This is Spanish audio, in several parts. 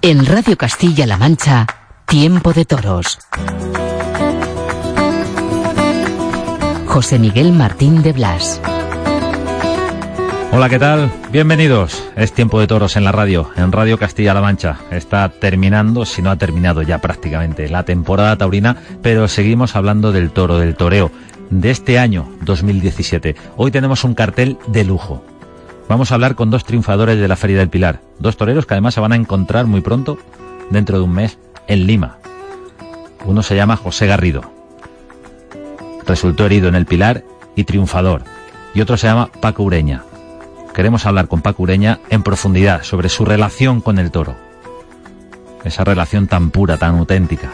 En Radio Castilla-La Mancha, Tiempo de Toros. José Miguel Martín de Blas. Hola, ¿qué tal? Bienvenidos. Es Tiempo de Toros en la radio, en Radio Castilla-La Mancha. Está terminando, si no ha terminado ya prácticamente, la temporada taurina, pero seguimos hablando del toro, del toreo, de este año 2017. Hoy tenemos un cartel de lujo. Vamos a hablar con dos triunfadores de la Feria del Pilar, dos toreros que además se van a encontrar muy pronto, dentro de un mes, en Lima. Uno se llama José Garrido, resultó herido en el Pilar y triunfador, y otro se llama Paco Ureña. Queremos hablar con Paco Ureña en profundidad sobre su relación con el toro, esa relación tan pura, tan auténtica.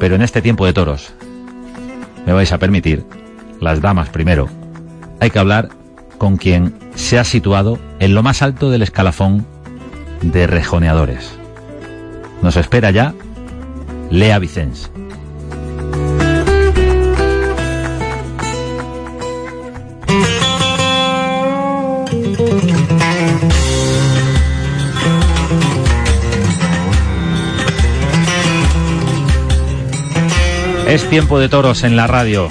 Pero en este tiempo de toros, me vais a permitir, las damas primero, hay que hablar con quien se ha situado en lo más alto del escalafón de rejoneadores. Nos espera ya Lea Vicens. Es tiempo de toros en la radio,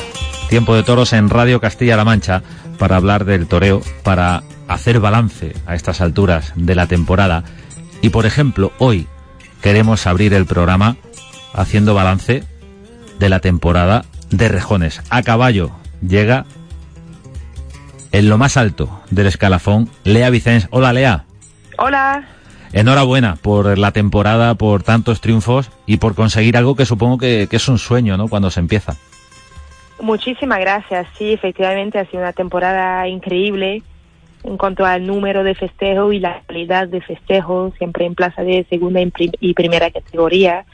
tiempo de toros en Radio Castilla-La Mancha para hablar del toreo, para hacer balance a estas alturas de la temporada. Y por ejemplo, hoy queremos abrir el programa haciendo balance de la temporada de rejones. A caballo llega en lo más alto del escalafón Lea Vicens. Hola Lea. Hola. Enhorabuena por la temporada, por tantos triunfos y por conseguir algo que supongo que, que es un sueño, ¿no? Cuando se empieza. Muchísimas gracias. Sí, efectivamente ha sido una temporada increíble en cuanto al número de festejos y la calidad de festejos, siempre en plaza de segunda y primera categoría,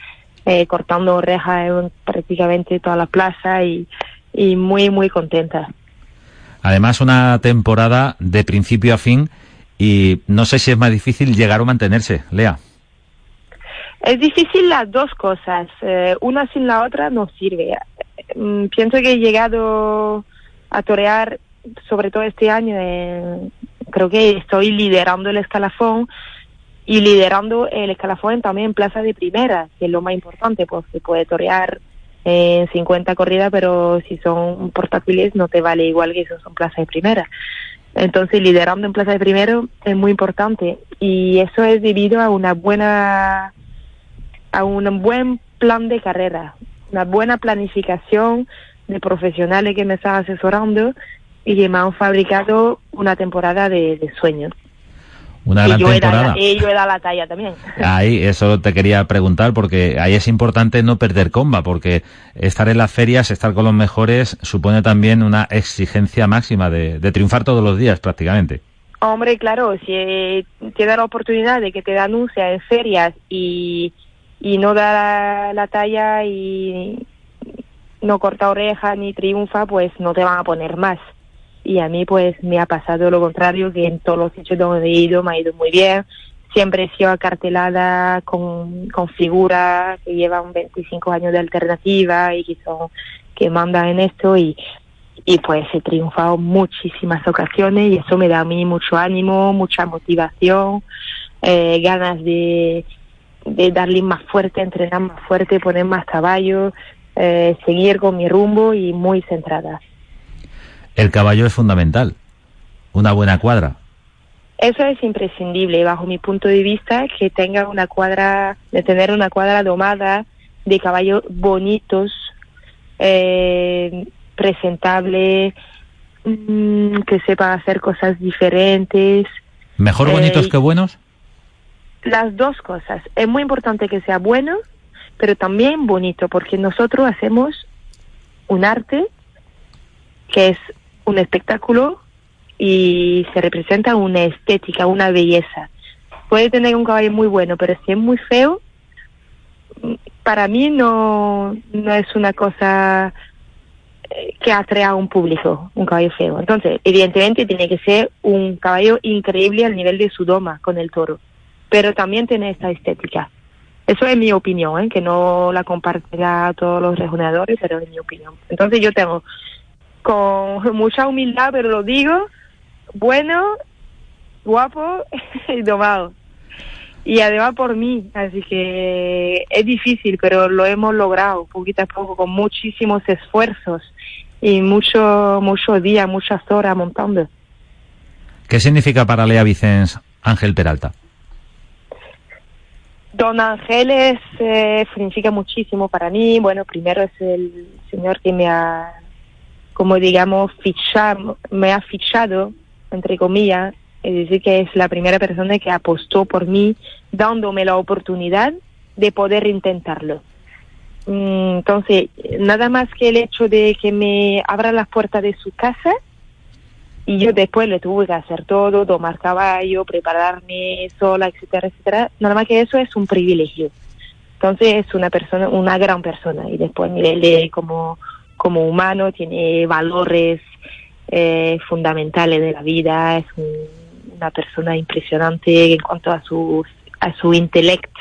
eh, cortando orejas en prácticamente toda la plaza y, y muy, muy contenta. Además, una temporada de principio a fin y no sé si es más difícil llegar o mantenerse, Lea. Es difícil las dos cosas, eh, una sin la otra no sirve. Mm, pienso que he llegado a torear, sobre todo este año, eh, creo que estoy liderando el escalafón y liderando el escalafón también en plaza de primera, que es lo más importante, se puede torear en 50 corridas, pero si son portátiles no te vale igual que si son plazas de primera. Entonces, liderando en plaza de primero es muy importante y eso es debido a una buena, a un buen plan de carrera, una buena planificación de profesionales que me están asesorando y que me han fabricado una temporada de, de sueños. Una gran yo temporada. Y yo la talla también. Ahí, eso te quería preguntar, porque ahí es importante no perder comba, porque estar en las ferias, estar con los mejores, supone también una exigencia máxima de, de triunfar todos los días prácticamente. Hombre, claro, si eh, tienes la oportunidad de que te anuncia en ferias y, y no da la, la talla y no corta oreja ni triunfa, pues no te van a poner más y a mí pues me ha pasado lo contrario, que en todos los sitios donde he ido me ha ido muy bien. Siempre he sido acartelada con, con figuras que llevan 25 años de alternativa y que son que mandan en esto y, y pues he triunfado muchísimas ocasiones y eso me da a mí mucho ánimo, mucha motivación, eh, ganas de, de darle más fuerte, entrenar más fuerte, poner más caballos, eh, seguir con mi rumbo y muy centrada. El caballo es fundamental. Una buena cuadra. Eso es imprescindible, bajo mi punto de vista, que tenga una cuadra, de tener una cuadra domada de caballos bonitos, eh, presentable, mmm, que sepa hacer cosas diferentes. ¿Mejor bonitos eh, que buenos? Las dos cosas. Es muy importante que sea bueno, pero también bonito, porque nosotros hacemos un arte que es un espectáculo y se representa una estética, una belleza. Puede tener un caballo muy bueno, pero si es muy feo, para mí no, no es una cosa eh, que atrae a un público, un caballo feo. Entonces, evidentemente tiene que ser un caballo increíble al nivel de su doma con el toro, pero también tiene esta estética. Eso es mi opinión, ¿eh? que no la compartirá todos los rejoneadores, pero es mi opinión. Entonces yo tengo, con mucha humildad, pero lo digo, bueno, guapo y domado. Y además por mí, así que es difícil, pero lo hemos logrado poquito a poco, con muchísimos esfuerzos y mucho, muchos días, muchas horas montando. ¿Qué significa para Lea Vicens Ángel Peralta? Don Ángel eh, significa muchísimo para mí. Bueno, primero es el señor que me ha, como digamos, fichado, me ha fichado entre comillas, es decir, que es la primera persona que apostó por mí, dándome la oportunidad de poder intentarlo. Mm, entonces, nada más que el hecho de que me abra las puertas de su casa y yo después le tuve que hacer todo, tomar caballo, prepararme sola, etcétera, etcétera, nada más que eso es un privilegio. Entonces es una persona, una gran persona y después de como, como humano tiene valores eh, fundamentales de la vida, es una persona impresionante en cuanto a su, a su intelecto,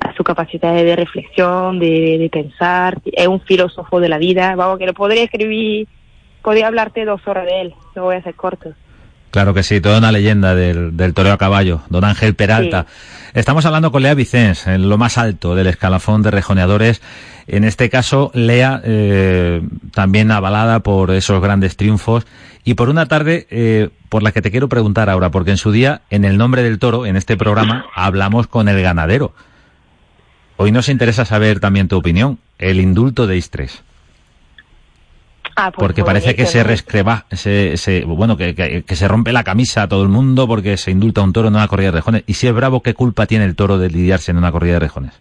a su capacidad de reflexión, de, pensar, es un filósofo de la vida, vamos, que lo podría escribir, podría hablarte dos horas de él, lo voy a hacer corto. Claro que sí, toda una leyenda del, del toreo a caballo, don Ángel Peralta. Estamos hablando con Lea Vicens, en lo más alto del escalafón de rejoneadores. En este caso, Lea, eh, también avalada por esos grandes triunfos y por una tarde eh, por la que te quiero preguntar ahora, porque en su día, en el nombre del toro, en este programa, hablamos con el ganadero. Hoy nos interesa saber también tu opinión, el indulto de Istres. Ah, pues porque parece que se rescreba, se, se, bueno, que, que, se rompe la camisa a todo el mundo porque se indulta a un toro en una corrida de rejones. Y si es bravo, ¿qué culpa tiene el toro de lidiarse en una corrida de rejones?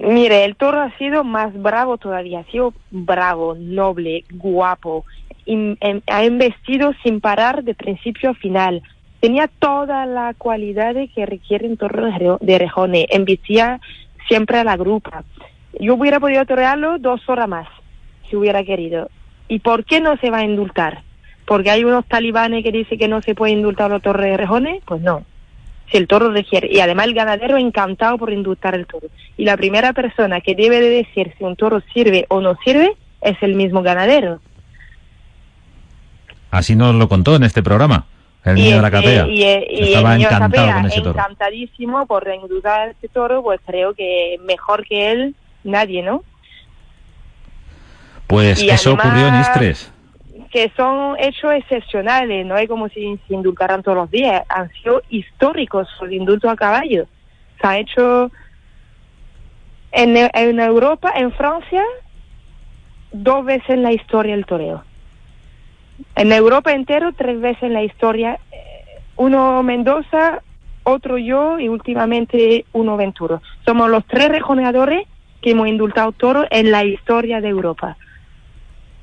Mire, el toro ha sido más bravo todavía, ha sido bravo, noble, guapo, em, ha investido sin parar de principio a final. Tenía toda la cualidad que requiere un toro de rejones, embestía siempre a la grupa. Yo hubiera podido torearlo dos horas más, si hubiera querido ¿Y por qué no se va a indultar? ¿Porque hay unos talibanes que dicen que no se puede indultar a los torres de rejones? Pues no. Si el toro requiere. Y además el ganadero encantado por indultar el toro. Y la primera persona que debe de decir si un toro sirve o no sirve es el mismo ganadero. Así nos lo contó en este programa. El niño de la capea. Y, Estaba el encantado con ese toro. encantadísimo por indultar a este toro, pues creo que mejor que él nadie, ¿no? Pues eso ocurrió en Istres. Que son hechos excepcionales, no es como si se indultaran todos los días, han sido históricos los indultos a caballo. Se ha hecho en, en Europa, en Francia, dos veces en la historia el toreo. En Europa entero, tres veces en la historia. Eh, uno Mendoza, otro yo y últimamente uno Venturo. Somos los tres rejoneadores que hemos indultado toros en la historia de Europa.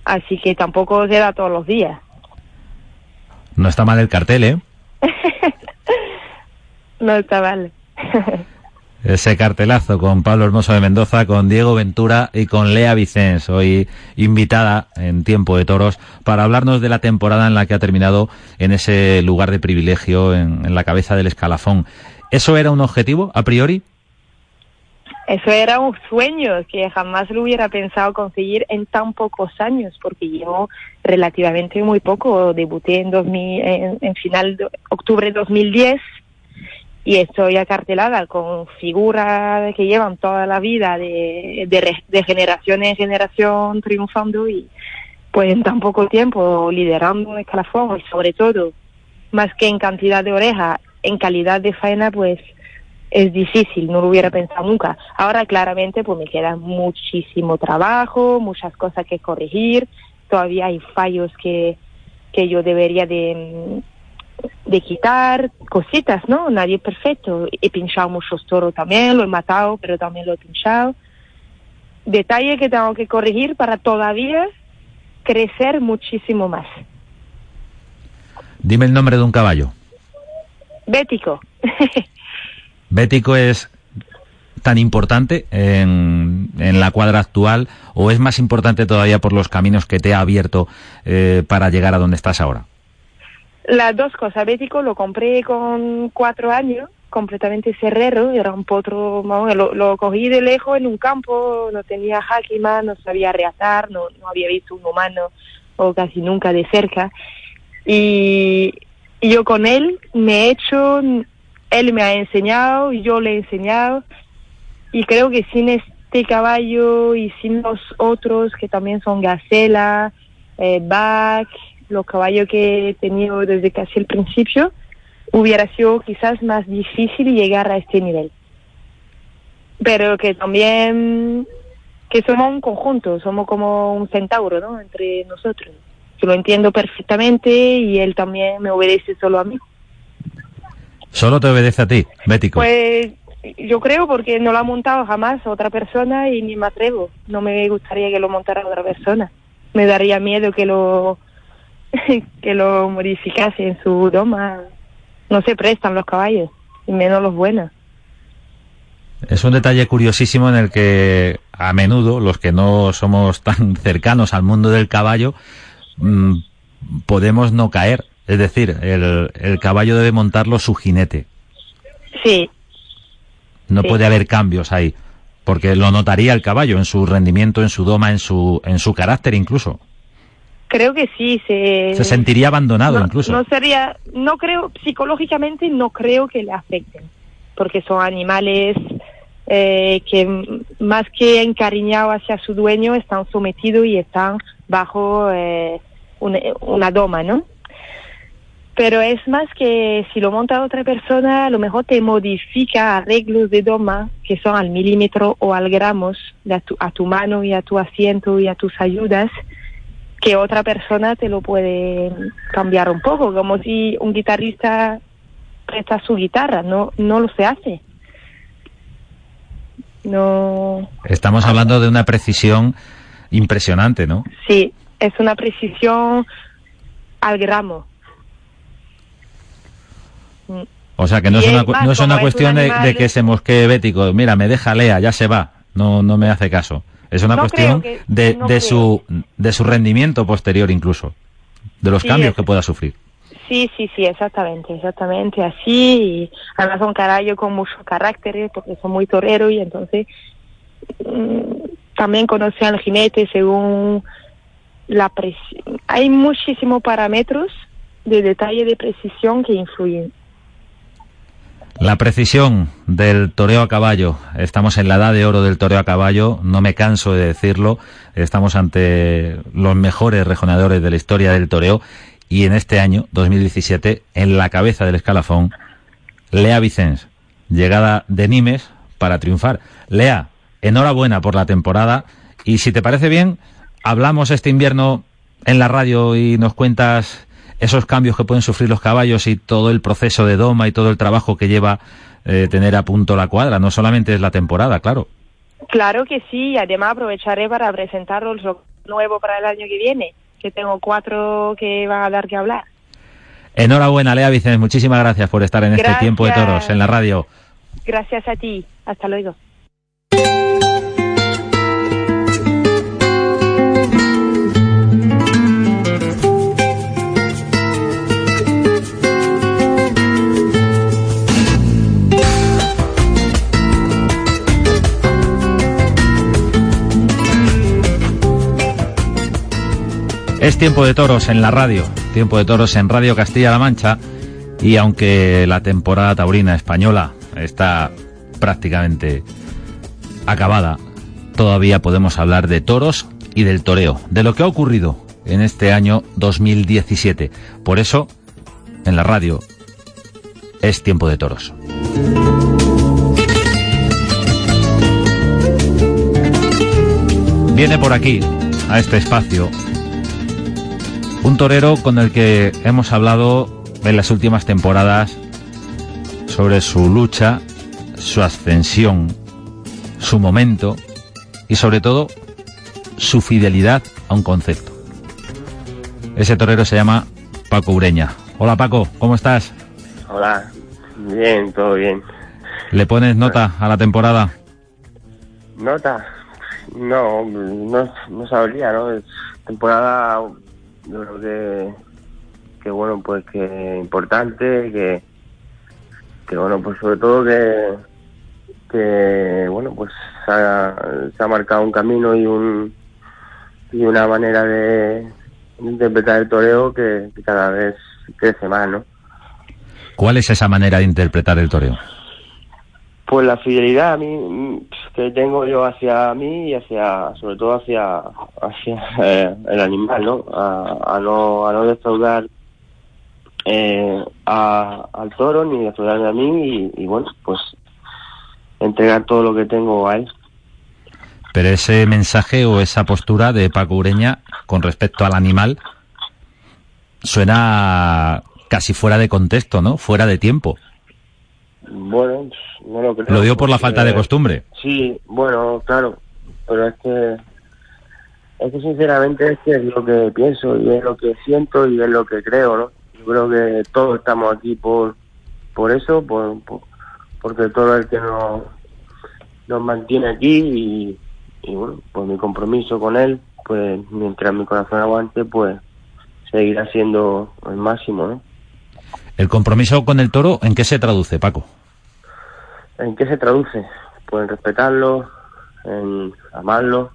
Así que tampoco se da todos los días. No está mal el cartel, ¿eh? no está mal. Ese cartelazo con Pablo Hermoso de Mendoza, con Diego Ventura y con Lea Vicens, hoy invitada en Tiempo de Toros para hablarnos de la temporada en la que ha terminado en ese lugar de privilegio, en, en la cabeza del escalafón. ¿Eso era un objetivo a priori? Eso era un sueño que jamás lo hubiera pensado conseguir en tan pocos años, porque llevo relativamente muy poco. Debuté en, 2000, en, final de octubre de 2010 y estoy acartelada con figuras que llevan toda la vida de, de, generación en generación triunfando y pues en tan poco tiempo liderando un escalafón y sobre todo, más que en cantidad de orejas, en calidad de faena, pues es difícil, no lo hubiera pensado nunca. Ahora claramente pues me queda muchísimo trabajo, muchas cosas que corregir, todavía hay fallos que, que yo debería de, de quitar, cositas, ¿no? Nadie es perfecto. He pinchado muchos toros también, lo he matado, pero también lo he pinchado. Detalle que tengo que corregir para todavía crecer muchísimo más. Dime el nombre de un caballo. Bético. ¿Bético es tan importante en, la cuadra actual o es más importante todavía por los caminos que te ha abierto eh, para llegar a donde estás ahora? Las dos cosas. Bético lo compré con cuatro años, completamente cerrero, era un potro, lo, lo cogí de lejos en un campo, no tenía jáquima, no sabía reatar, no, no había visto un humano o casi nunca de cerca. Y yo con él me he hecho, él me ha enseñado y yo le he enseñado y creo que sin este caballo y sin los otros que también son Gacela, eh, Bach, los caballos que he tenido desde casi el principio, hubiera sido quizás más difícil llegar a este nivel. Pero que también que somos un conjunto, somos como un centauro, ¿no? Entre nosotros. Que lo entiendo perfectamente y él también me obedece solo a mí. ¿Solo te obedece a ti, Bético? Pues yo creo porque no lo ha montado jamás otra persona y ni me atrevo. No me gustaría que lo montara otra persona. Me daría miedo que lo que lo modificase en su doma. No se prestan los caballos, y menos los buenos. Es un detalle curiosísimo en el que a menudo los que no somos tan cercanos al mundo del caballo mmm, podemos no caer. Es decir, el, el caballo debe montarlo su jinete. Sí, no sí. puede haber cambios ahí, porque lo notaría el caballo en su rendimiento, en su doma, en su, en su carácter incluso. Creo que sí, se, se sentiría abandonado no, incluso. No sería, no creo, psicológicamente no creo que le afecten, porque son animales eh, que más que encariñados hacia su dueño están sometidos y están bajo eh, una, una doma, ¿no? Pero es más que si lo monta otra persona, a lo mejor te modifica arreglos de doma que son al milímetro o al gramos a tu, a tu mano y a tu asiento y a tus ayudas, que otra persona te lo puede cambiar un poco, como si un guitarrista presta su guitarra, no, no lo se hace. No. Estamos hablando de una precisión impresionante, ¿no? Sí, es una precisión al gramo. O sea que no es, una, no es una cuestión es un de, de, que se mosquee bético. Mira, me deja Lea, ya se va. No, no me hace caso. Es una no cuestión que, de, no de su, de su rendimiento posterior incluso. De los Sí, cambios es- que pueda sufrir. Sí, sí, sí, exactamente, exactamente así. Y además son con mucho carácter eh, porque son muy toreros y entonces mm, también conocen al jinete según la presión. Hay muchísimos parámetros de detalle de precisión que influyen. La precisión del toreo a caballo. Estamos en la edad de oro del toreo a caballo. No me canso de decirlo. Estamos ante los mejores rejoneadores de la historia del toreo. Y en este año, 2017, en la cabeza del escalafón, Lea Vicens, llegada de Nimes para triunfar. Lea, enhorabuena por la temporada. Y si te parece bien, hablamos este invierno en la radio y nos cuentas esos cambios que pueden sufrir los caballos y todo el proceso de doma y todo el trabajo que lleva eh, tener a punto la cuadra. No solamente es la temporada, claro. Claro que sí, y además aprovecharé para presentaros lo nuevo para el año que viene, que tengo cuatro que van a dar que hablar. Enhorabuena, Lea Vicens. Muchísimas gracias por estar en este tiempo de toros en la radio. Gracias a ti, hasta luego. Es tiempo de toros en la radio, tiempo de toros en Radio Castilla-La Mancha y aunque la temporada taurina española está prácticamente acabada, todavía podemos hablar de toros y del toreo, de lo que ha ocurrido en este año 2017. Por eso, en la radio, es tiempo de toros. Viene por aquí, a este espacio, un torero con el que hemos hablado en las últimas temporadas sobre su lucha, su ascensión, su momento y sobre todo su fidelidad a un concepto. Ese torero se llama Paco Ureña. Hola Paco, ¿cómo estás? Hola, bien, todo bien. ¿Le pones nota a la temporada? ¿Nota? No, no, no sabría, ¿no? Es temporada, yo creo que, que bueno, pues que importante, que, que bueno, pues sobre todo que, que bueno, pues se ha, se ha marcado un camino y un y una manera de, interpretar el toreo que, que cada vez crece más, ¿no? ¿Cuál es esa manera de interpretar el toreo? Pues la fidelidad a mí que tengo yo hacia mí y hacia, sobre todo hacia, hacia eh, el animal, ¿no? A, a no, a no defraudar eh, a, al toro ni defraudarme a mí y, y bueno, pues entregar todo lo que tengo a él. Pero ese mensaje o esa postura de Paco Ureña con respecto al animal suena casi fuera de contexto, ¿no? Fuera de tiempo. Bueno, no lo creo. Lo dio por la falta de costumbre. Sí, bueno, claro, pero es que es que sinceramente es que es lo que pienso y es lo que siento y es lo que creo, ¿no? Yo creo que todos estamos aquí por por eso, por, por- porque todo el que nos nos mantiene aquí y, y bueno, pues mi compromiso con él, pues mientras mi corazón aguante, pues seguirá siendo el máximo, ¿no? El compromiso con el toro, ¿en qué se traduce, Paco? ¿En qué se traduce? Pues en respetarlo, en amarlo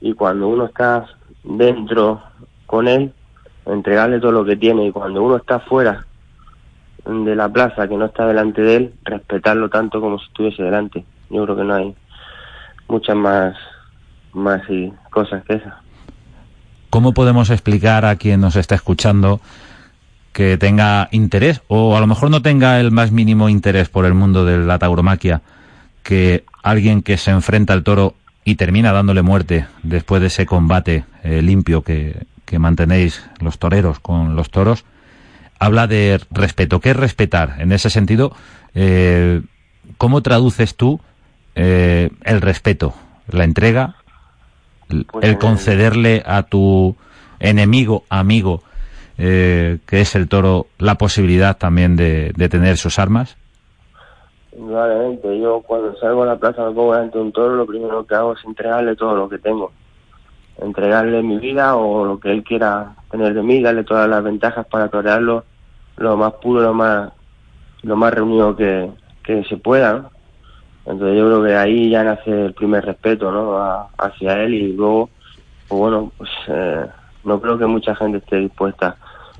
y cuando uno está dentro con él, entregarle todo lo que tiene y cuando uno está fuera de la plaza, que no está delante de él, respetarlo tanto como si estuviese delante. Yo creo que no hay muchas más, más y cosas que esas. ¿Cómo podemos explicar a quien nos está escuchando que tenga interés o a lo mejor no tenga el más mínimo interés por el mundo de la tauromaquia que alguien que se enfrenta al toro y termina dándole muerte después de ese combate eh, limpio que, que mantenéis los toreros con los toros, habla de respeto. ¿Qué es respetar? En ese sentido, eh, ¿cómo traduces tú eh, el respeto, la entrega, Pues, el eh, concederle a tu enemigo, amigo, eh, que es el toro, la posibilidad también de, tener sus armas? Indudablemente, yo cuando salgo a la plaza me pongo delante de un toro, lo primero que hago es entregarle todo lo que tengo. Entregarle mi vida o lo que él quiera tener de mí, darle todas las ventajas para torearlo lo más puro, lo más lo más reunido que, que se pueda. Entonces yo creo que ahí ya nace el primer respeto ¿no? A- hacia él y luego, pues bueno, pues eh, no creo que mucha gente esté dispuesta.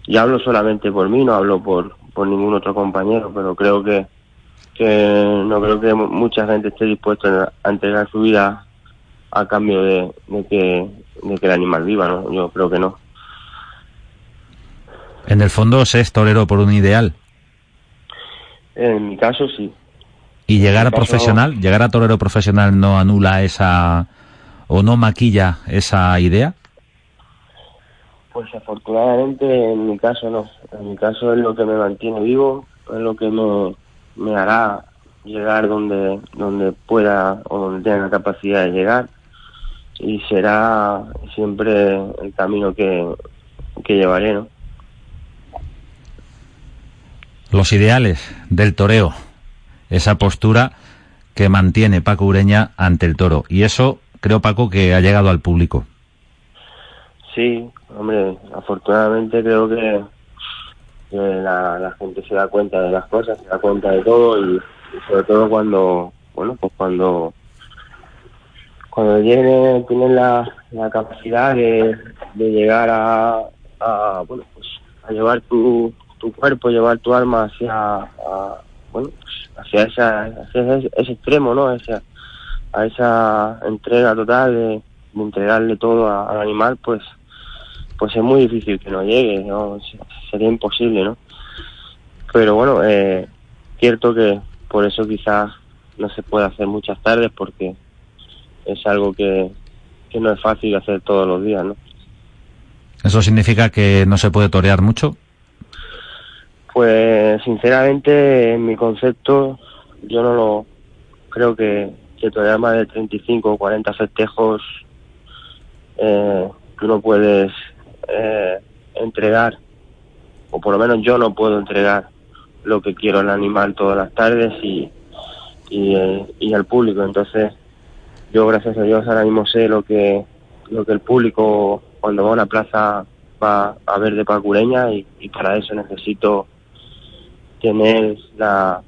Y hablo solamente por mí, no hablo por, por ningún otro compañero, pero creo que que no creo que mu- mucha gente esté dispuesta a entregar su vida a cambio de, de que de que el animal viva, ¿no? Yo creo que no. En el fondo, se es torero por un ideal. En mi caso sí. Y llegar a caso- profesional, llegar a torero profesional no anula esa o no maquilla esa idea. Pues afortunadamente en mi caso no. En mi caso es lo que me mantiene vivo, es lo que me, me hará llegar donde donde pueda o donde tenga la capacidad de llegar y será siempre el camino que, que llevaré, ¿no? Los ideales del toreo, esa postura que mantiene Paco Ureña ante el toro. Y eso creo, Paco, que ha llegado al público. Sí, hombre, afortunadamente creo que, la, gente se da cuenta de las cosas, se da cuenta de todo y, sobre todo cuando, bueno, pues cuando cuando tienen, tienen la, la capacidad de, de llegar a, bueno, pues a llevar tu, tu cuerpo, llevar tu alma hacia, a, bueno, pues hacia, esa, hacia ese, extremo, ¿no? Esa, a esa entrega total de, de entregarle todo al animal, pues pues es muy difícil que no llegue, ¿no? Se- Sería imposible, ¿no? Pero bueno, eh, cierto que por eso quizás no se puede hacer muchas tardes porque es algo que, que no es fácil hacer todos los días, ¿no? ¿Eso significa que no se puede torear mucho? Pues sinceramente, en mi concepto, yo no lo creo que, que torear más de 35 o 40 festejos eh, tú no puedes eh, entregar o por lo menos yo no puedo entregar lo que quiero al animal todas las tardes y, y, eh, al público. Entonces, yo gracias a Dios ahora mismo sé lo que, lo que el público cuando va a una plaza va a ver de pacureña y, y para eso necesito tener la,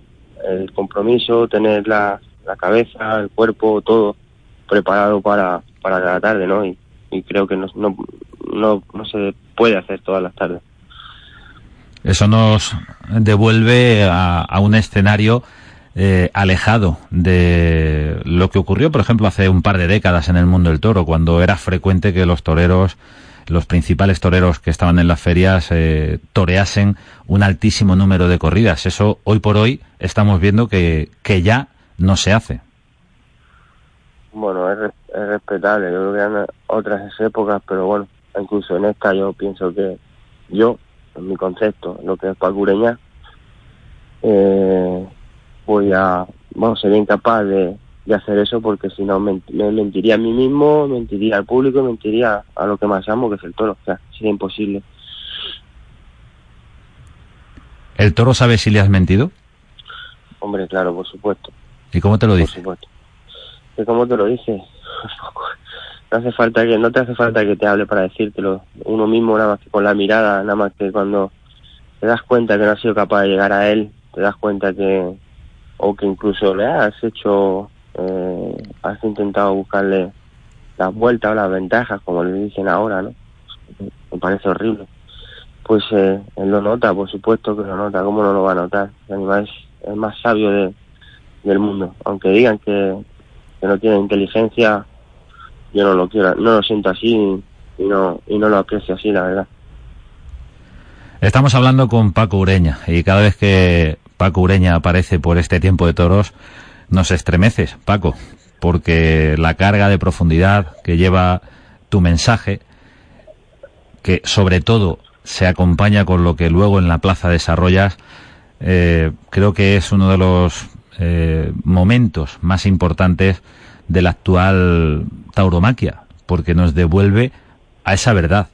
el compromiso, tener la, la cabeza, el cuerpo, todo preparado para, para la tarde, ¿no? Y, y creo que no, no, no, se puede hacer todas las tardes. Eso nos devuelve a, a un escenario eh, alejado de lo que ocurrió, por ejemplo, hace un par de décadas en el mundo del toro, cuando era frecuente que los toreros, los principales toreros que estaban en las ferias, eh, toreasen un altísimo número de corridas. Eso hoy por hoy estamos viendo que, que ya no se hace. Bueno, es, es respetable, yo creo que eran otras épocas, pero bueno, incluso en esta yo pienso que yo, en mi concepto, lo que es pacureña, eh, voy a, bueno, sería incapaz de, de hacer eso porque si no me, me mentiría a mí mismo, mentiría al público, y mentiría a lo que más amo, que es el toro, o sea, sería imposible. ¿El toro sabe si le has mentido? Hombre, claro, por supuesto. ¿Y cómo te lo Por dice? supuesto. Que como te lo dice, no hace falta que, no te hace falta que te hable para decírtelo. Uno mismo nada más que con la mirada, nada más que cuando te das cuenta que no has sido capaz de llegar a él, te das cuenta que, o que incluso le has hecho, eh, has intentado buscarle las vueltas o las ventajas, como le dicen ahora, ¿no? Me parece horrible. Pues eh, él lo nota, por supuesto que lo nota, ¿cómo no lo va a notar? El animal es el más sabio de, del mundo. Aunque digan que, que no tiene inteligencia, yo no lo quiero, no lo siento así y no, y no lo aprecio así, la verdad. Estamos hablando con Paco Ureña y cada vez que Paco Ureña aparece por este tiempo de toros nos estremeces, Paco, porque la carga de profundidad que lleva tu mensaje, que sobre todo se acompaña con lo que luego en la plaza desarrollas, eh, creo que es uno de los eh, momentos más importantes de la actual tauromaquia, porque nos devuelve a esa verdad,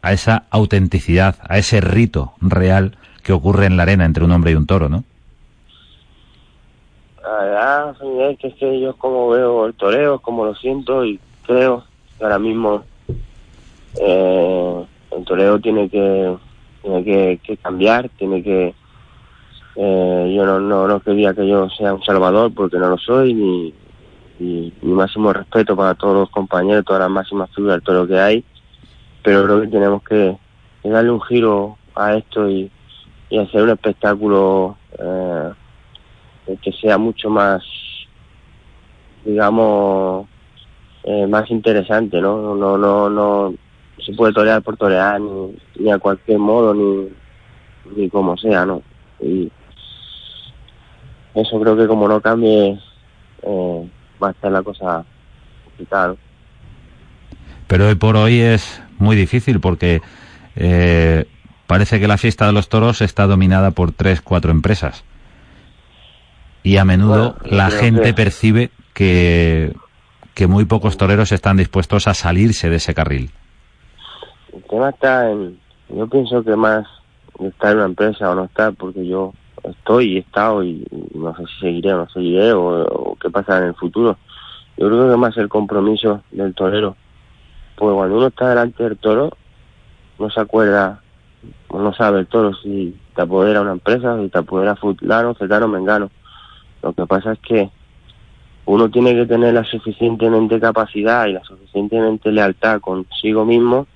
a esa autenticidad, a ese rito real que ocurre en la arena entre un hombre y un toro, ¿no? La verdad, que es que yo como veo el toreo, como lo siento y creo que ahora mismo eh, el toreo tiene que tiene que cambiar, tiene que eh, yo no, no no quería que yo sea un salvador porque no lo soy ni y mi máximo respeto para todos los compañeros, todas las máximas figuras del toro que hay, pero creo que tenemos que, darle un giro a esto y, hacer un espectáculo eh, que sea mucho más, digamos, eh, más interesante, ¿no? No, no, no, se puede torear por torear ni, ni a cualquier modo ni, ni como sea, ¿no? Y eso creo que como no cambie eh, va a estar la cosa complicada. Pero hoy por hoy es muy difícil porque eh, parece que la fiesta de los toros está dominada por tres, cuatro empresas. Y a menudo Bueno, la gente que- percibe que, que muy pocos toreros están dispuestos a salirse de ese carril. El tema está en, yo pienso que más estar en una empresa o no estar, porque yo estoy he estado y, no sé si seguiré o no seguiré o, o qué pasará en el futuro. Yo creo que más el compromiso del torero, porque cuando uno está delante del toro, no se acuerda, no sabe el toro si te apodera una empresa, si te apodera fulano, cetano, mengano. Lo que pasa es que uno tiene que tener la suficientemente capacidad y la suficientemente lealtad consigo mismo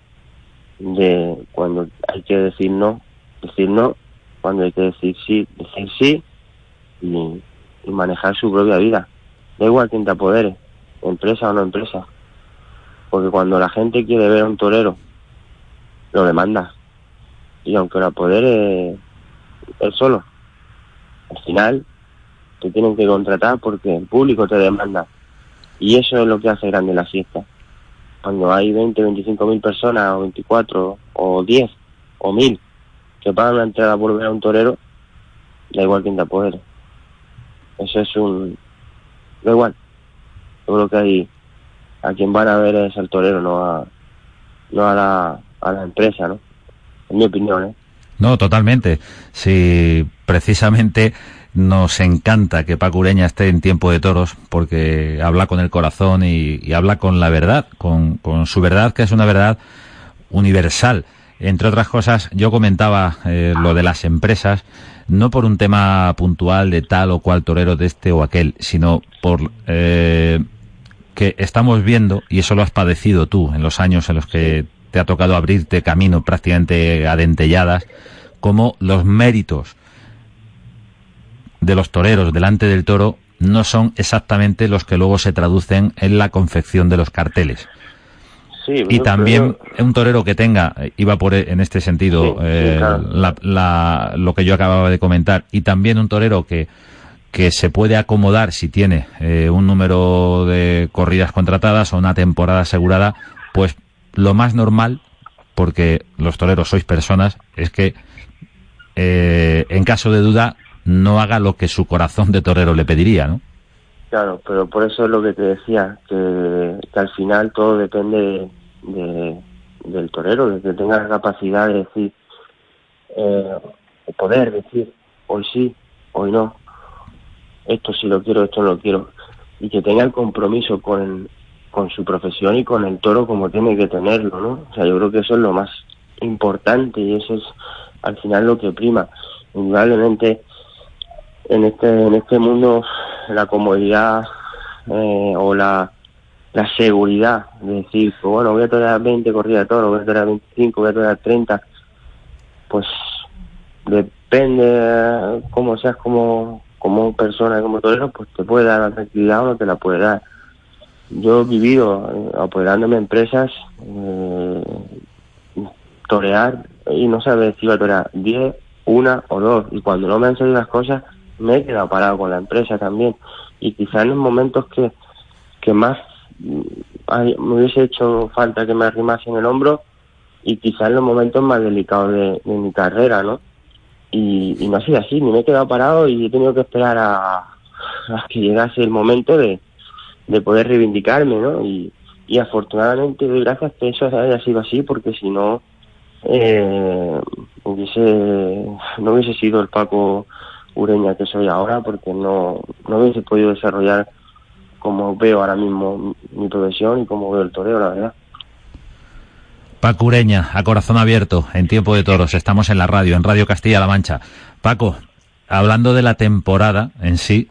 de cuando hay que decir no, decir no, cuando hay que decir sí, decir sí y, manejar su propia vida. Da igual quien te apodere, empresa o no empresa. Porque cuando la gente quiere ver a un torero, lo demanda. Y aunque lo apodere él solo, al final te tienen que contratar porque el público te demanda. Y eso es lo que hace grande la fiesta cuando hay 20, 25 mil personas, o 24, o 10, o 1000 que pagan una entrada por ver a un torero, da igual quien te apodere. Eso es un. da igual. Yo creo que hay. a quien van a ver es al torero, no a. no a la, a la empresa, ¿no? En mi opinión, ¿eh? No, totalmente. Si precisamente nos encanta que Paco Ureña esté en tiempo de toros porque habla con el corazón y, habla con la verdad, con, su verdad que es una verdad universal. Entre otras cosas, yo comentaba eh, lo de las empresas, no por un tema puntual de tal o cual torero de este o aquel, sino por eh, que estamos viendo, y eso lo has padecido tú en los años en los que te ha tocado abrirte camino prácticamente a dentelladas, como los méritos de los toreros delante del toro no son exactamente los que luego se traducen en la confección de los carteles. Y también un torero que tenga, iba por e, en este sentido eh, lo que yo acababa de comentar, y también un torero que, que se puede acomodar si tiene eh, un número de corridas contratadas o una temporada asegurada, pues lo más normal, porque los toreros sois personas, es que eh, en caso de duda no haga lo que su corazón de torero le pediría, ¿no? Claro, pero por eso es lo que te decía, que, al final todo depende de, del torero, de que tenga la capacidad de decir, eh, poder decir, hoy sí, hoy no, esto sí lo quiero, esto no lo quiero, y que tenga el compromiso con, con su profesión y con el toro como tiene que tenerlo, ¿no? O sea, yo creo que eso es lo más importante y eso es al final lo que prima. Indudablemente en este en este mundo la comodidad eh, o la, la seguridad de decir, pues bueno, voy a torear 20 corridas de toro, voy a torear 25, voy a torear 30, pues depende cómo seas como, como persona, como torero, pues te puede dar la tranquilidad o no te la puede dar. Yo he vivido eh, apoderándome empresas, eh, torear y no sabes si iba a torear 10, una o dos, y cuando no me han salido las cosas, me he quedado parado con la empresa también. Y quizás en los momentos que, que más me hubiese hecho falta que me arrimase en el hombro y quizás en los momentos más delicados de, mi carrera, ¿no? Y, no ha sido así, ni me he quedado parado y he tenido que esperar a, que llegase el momento de, de poder reivindicarme, ¿no? Y, afortunadamente gracias que eso haya sido así, porque si no, eh, hubiese, no hubiese sido el Paco Ureña que soy ahora porque no, no hubiese podido desarrollar como veo ahora mismo mi profesión y como veo el toreo, la verdad. Paco Ureña, a corazón abierto, en tiempo de toros, estamos en la radio, en Radio Castilla-La Mancha. Paco, hablando de la temporada en sí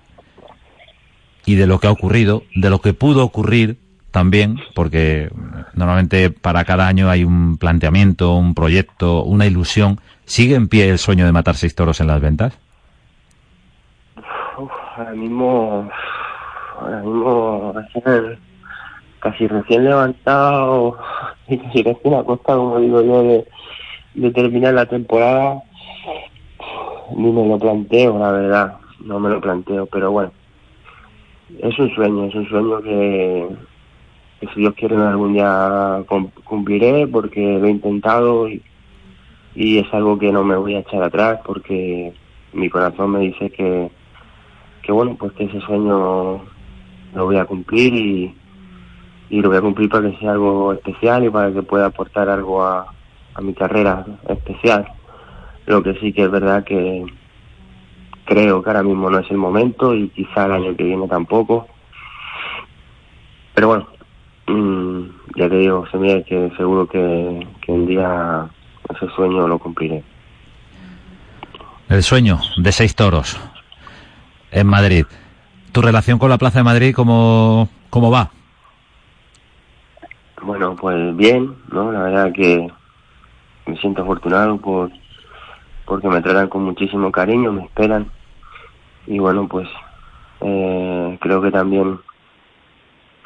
y de lo que ha ocurrido, de lo que pudo ocurrir también, porque normalmente para cada año hay un planteamiento, un proyecto, una ilusión. ¿Sigue en pie el sueño de matar seis toros en las ventas? ahora mismo, ahora mismo casi recién levantado y casi recién acostado, como digo yo, de, terminar la temporada, ni me lo planteo, la verdad, no me lo planteo, pero bueno, es un sueño, es un sueño que, que si Dios quiere algún día cumpliré porque lo he intentado y, y es algo que no me voy a echar atrás porque mi corazón me dice que que bueno, pues que ese sueño lo voy a cumplir y, y lo voy a cumplir para que sea algo especial y para que pueda aportar algo a, a mi carrera especial. Lo que sí que es verdad que creo que ahora mismo no es el momento y quizá el año que viene tampoco. Pero bueno, mm, ya te digo, se que seguro que, que un día ese sueño lo cumpliré. El sueño de seis toros en Madrid. ¿Tu relación con la Plaza de Madrid cómo, cómo va? Bueno, pues bien, ¿no? La verdad que me siento afortunado por porque me tratan con muchísimo cariño, me esperan y bueno, pues eh, creo que también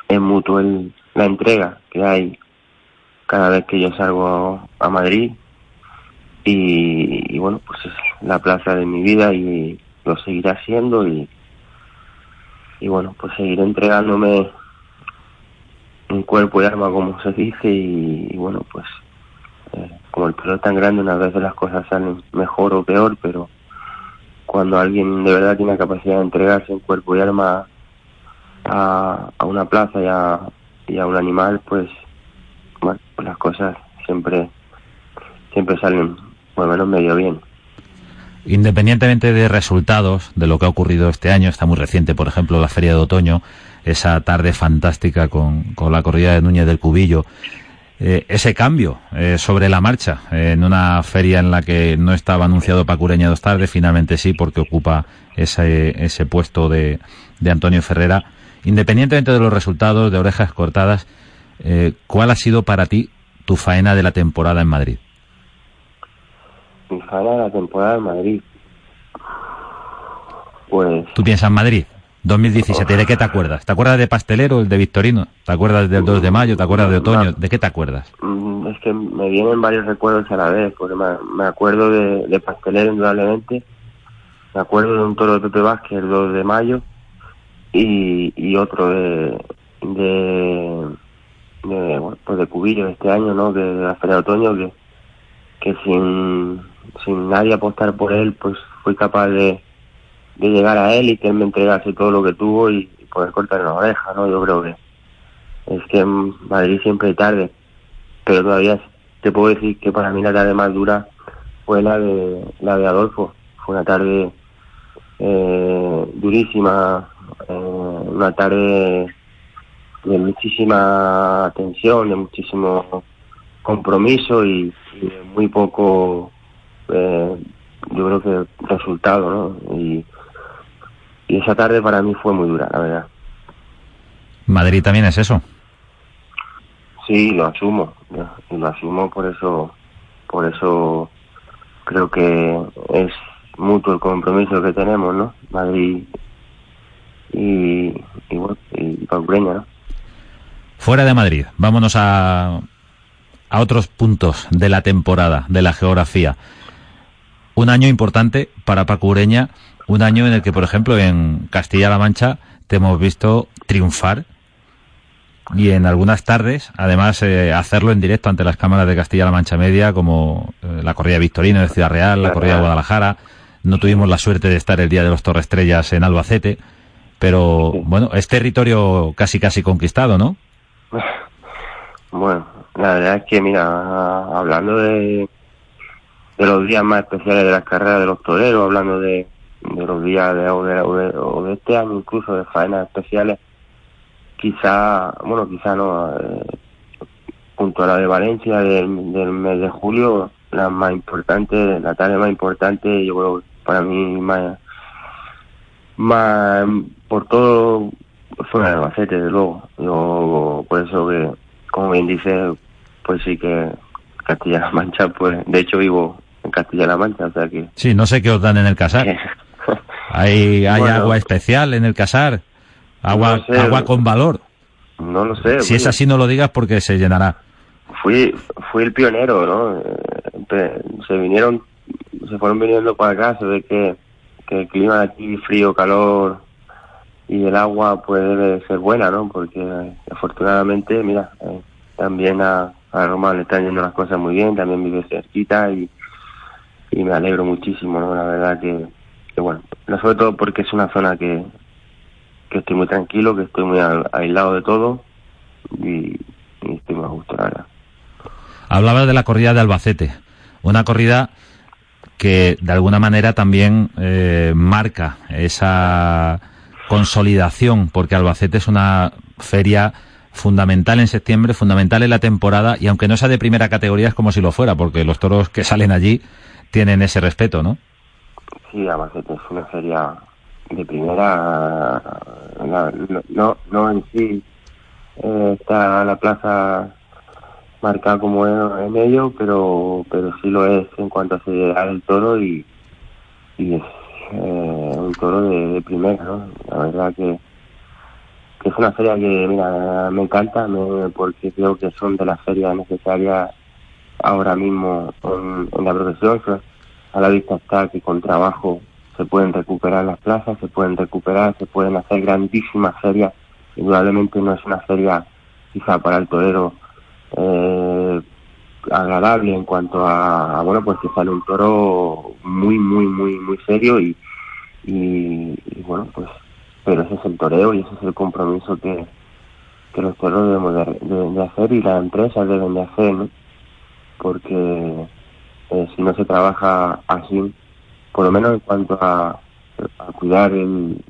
es mutuo el, la entrega que hay cada vez que yo salgo a, Madrid y, y, bueno, pues es la plaza de mi vida y, lo seguiré haciendo y, y bueno, pues seguiré entregándome un cuerpo y alma como se dice y, bueno, pues eh, como el pelo es tan grande, unas veces las cosas salen mejor o peor, pero cuando alguien de verdad tiene la capacidad de entregarse en cuerpo y alma a, a una plaza y a, y a un animal, pues, bueno, pues las cosas siempre siempre salen por lo menos medio bien. Independientemente de resultados, de lo que ha ocurrido este año, está muy reciente, por ejemplo, la Feria de Otoño, esa tarde fantástica con, con la corrida de Núñez del Cubillo, eh, ese cambio eh, sobre la marcha en una feria en la que no estaba anunciado Pacureña dos tardes, finalmente sí, porque ocupa ese, ese puesto de, de Antonio Ferrera. Independientemente de los resultados de orejas cortadas, eh, ¿cuál ha sido para ti tu faena de la temporada en Madrid? De la temporada en Madrid. Pues. ¿Tú piensas en Madrid? 2017, ¿de qué te acuerdas? ¿Te acuerdas de Pastelero, el de Victorino? ¿Te acuerdas del 2 de mayo? ¿Te acuerdas de Otoño? ¿De qué te acuerdas? Mm, es que me vienen varios recuerdos a la vez, porque me, acuerdo de, Pastelero, indudablemente. Me acuerdo de un toro de Pepe Vázquez el 2 de mayo y, otro de, de, bueno, pues de Cubillo este año, ¿no? Que de la Feria de Otoño, que, que sin, sin nadie apostar por él, pues fui capaz de de llegar a él y que él me entregase todo lo que tuvo y, poder cortar la oreja, ¿no? Yo creo que es que en Madrid siempre hay tarde, pero todavía te puedo decir que para mí la tarde más dura fue la de la de Adolfo. Fue una tarde eh, durísima, eh, una tarde de muchísima tensión, de muchísimo compromiso y, de muy poco, eh, yo creo que resultado, ¿no? Y, y esa tarde para mí fue muy dura, la verdad. Madrid también es eso. Sí, lo asumo, y lo asumo por eso, por eso creo que es mutuo el compromiso que tenemos, ¿no? Madrid y, y, bueno, y ¿no? Fuera de Madrid, vámonos a, a otros puntos de la temporada, de la geografía. Un año importante para Pacureña un año en el que, por ejemplo, en Castilla-La Mancha te hemos visto triunfar y en algunas tardes, además, eh, hacerlo en directo ante las cámaras de Castilla-La Mancha Media, como eh, la corrida Victorino de Ciudad Real, la corrida de Guadalajara. No tuvimos la suerte de estar el día de los Torres Estrellas en Albacete, pero bueno, es territorio casi casi conquistado, ¿no? Bueno, la verdad es que, mira, hablando de, de los días más especiales de las carreras de los toreros, hablando de, de los días de, o de, este año incluso de faenas especiales. Quizá bueno quizá no eh, junto a la de Valencia del, mes de julio la más importante la tarde más importante yo creo para mí más más por todo fue de Albacete de luego. Yo por eso que como bien dice pues sí que Castilla-La Mancha pues de hecho vivo Castilla-La Mancha o sea que sí no sé qué os dan en el casar ¿Hay, hay agua especial en el casar? ¿Agua, agua con valor? No lo sé. Si es así, no lo digas porque se llenará. Fui, fui el pionero, ¿no? Eh, se vinieron, se fueron viniendo para acá, se ve que, que el clima de aquí, frío, calor y el agua puede ser buena, ¿no? Porque afortunadamente, mira, eh, también a, a Roma le están yendo las cosas muy bien, también vive cerquita y, y me alegro muchísimo, ¿no? La verdad que, bueno, no sobre todo porque es una zona que, que estoy muy tranquilo, que estoy muy aislado de todo y, estoy muy a gusto, la verdad. Hablaba de la corrida de Albacete, una corrida que de alguna manera también eh, marca esa consolidación, porque Albacete es una feria fundamental en septiembre, fundamental en la temporada, y aunque no sea de primera categoría es como si lo fuera, porque los toros que salen allí tienen ese respeto, ¿no? Sí, Albacete es una feria de primera, no, no en sí eh, está la plaza marcada como en, ello, pero pero sí lo es en cuanto a seriedad del toro y, y es eh, un toro de, primera, ¿no? La verdad que, que es una feria que, mira, me encanta porque creo que son de las ferias necesarias ahora mismo en, en la profesión a la vista está que con trabajo se pueden recuperar las plazas, se pueden recuperar, se pueden hacer grandísimas ferias. Indudablemente no es una feria quizá para el torero eh, agradable en cuanto a, bueno, pues que sale un toro muy, muy, muy, muy serio y, y, bueno, pues, pero ese es el toreo y ese es el compromiso que, que los toreros debemos de, hacer y las empresas deben de hacer, ¿no? Porque eh, si no se trabaja así, por lo menos en cuanto a, cuidar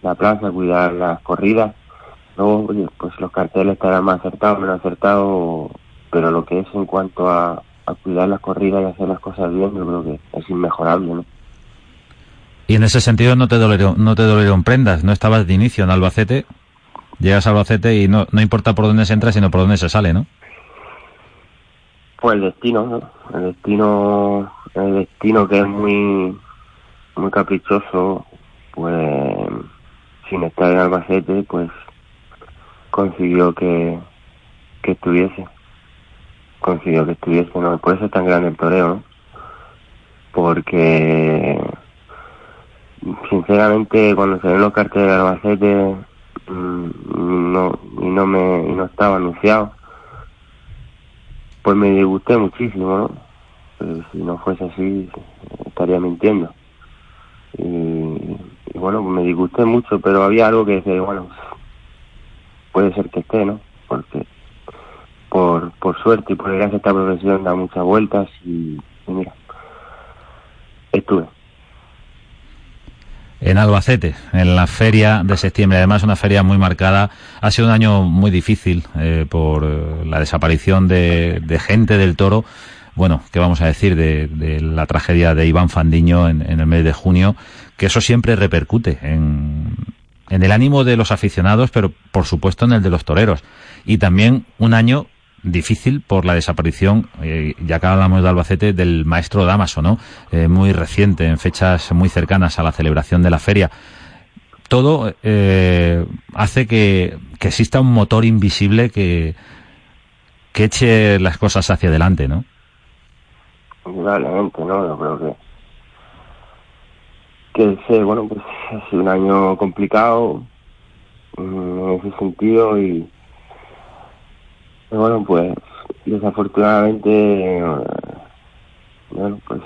la plaza, cuidar las corridas, luego pues los carteles estarán más acertados, menos acertados, pero lo que es en cuanto a, cuidar las corridas y hacer las cosas bien, yo creo que es inmejorable, ¿no? Y en ese sentido no te dolieron, no te dolieron prendas, no estabas de inicio en Albacete, llegas a Albacete y no, no importa por dónde se entra, sino por dónde se sale, ¿no? Pues el destino, ¿no? El destino, el destino que es muy, muy caprichoso, pues sin estar en Albacete, pues consiguió que, que estuviese, consiguió que estuviese, ¿no? Por eso es tan grande el toreo, ¿no? Porque sinceramente cuando se ven los carteles de Albacete mm, no, y no me y no estaba anunciado pues me disgusté muchísimo ¿no? Pero si no fuese así estaría mintiendo. Y, bueno me disgusté mucho pero había algo que decía bueno puede ser que esté no porque por por suerte y por gracia esta profesión da muchas vueltas y mira estuve en Albacete, en la feria de septiembre. Además, una feria muy marcada. Ha sido un año muy difícil eh, por eh, la desaparición de, gente del toro. Bueno, ¿qué vamos a decir de, la tragedia de Iván Fandiño en, el mes de junio? Que eso siempre repercute en, en el ánimo de los aficionados, pero por supuesto en el de los toreros. Y también un año difícil por la desaparición, eh, ya que hablamos de Albacete, del maestro Damaso, ¿no? Eh, muy reciente, en fechas muy cercanas a la celebración de la feria. Todo eh, hace que, que, exista un motor invisible que, que eche las cosas hacia adelante, ¿no? Indudablemente, ¿no? Yo creo que que bueno, pues ha sido un año complicado mm, en ese sentido y bueno, pues desafortunadamente, bueno, pues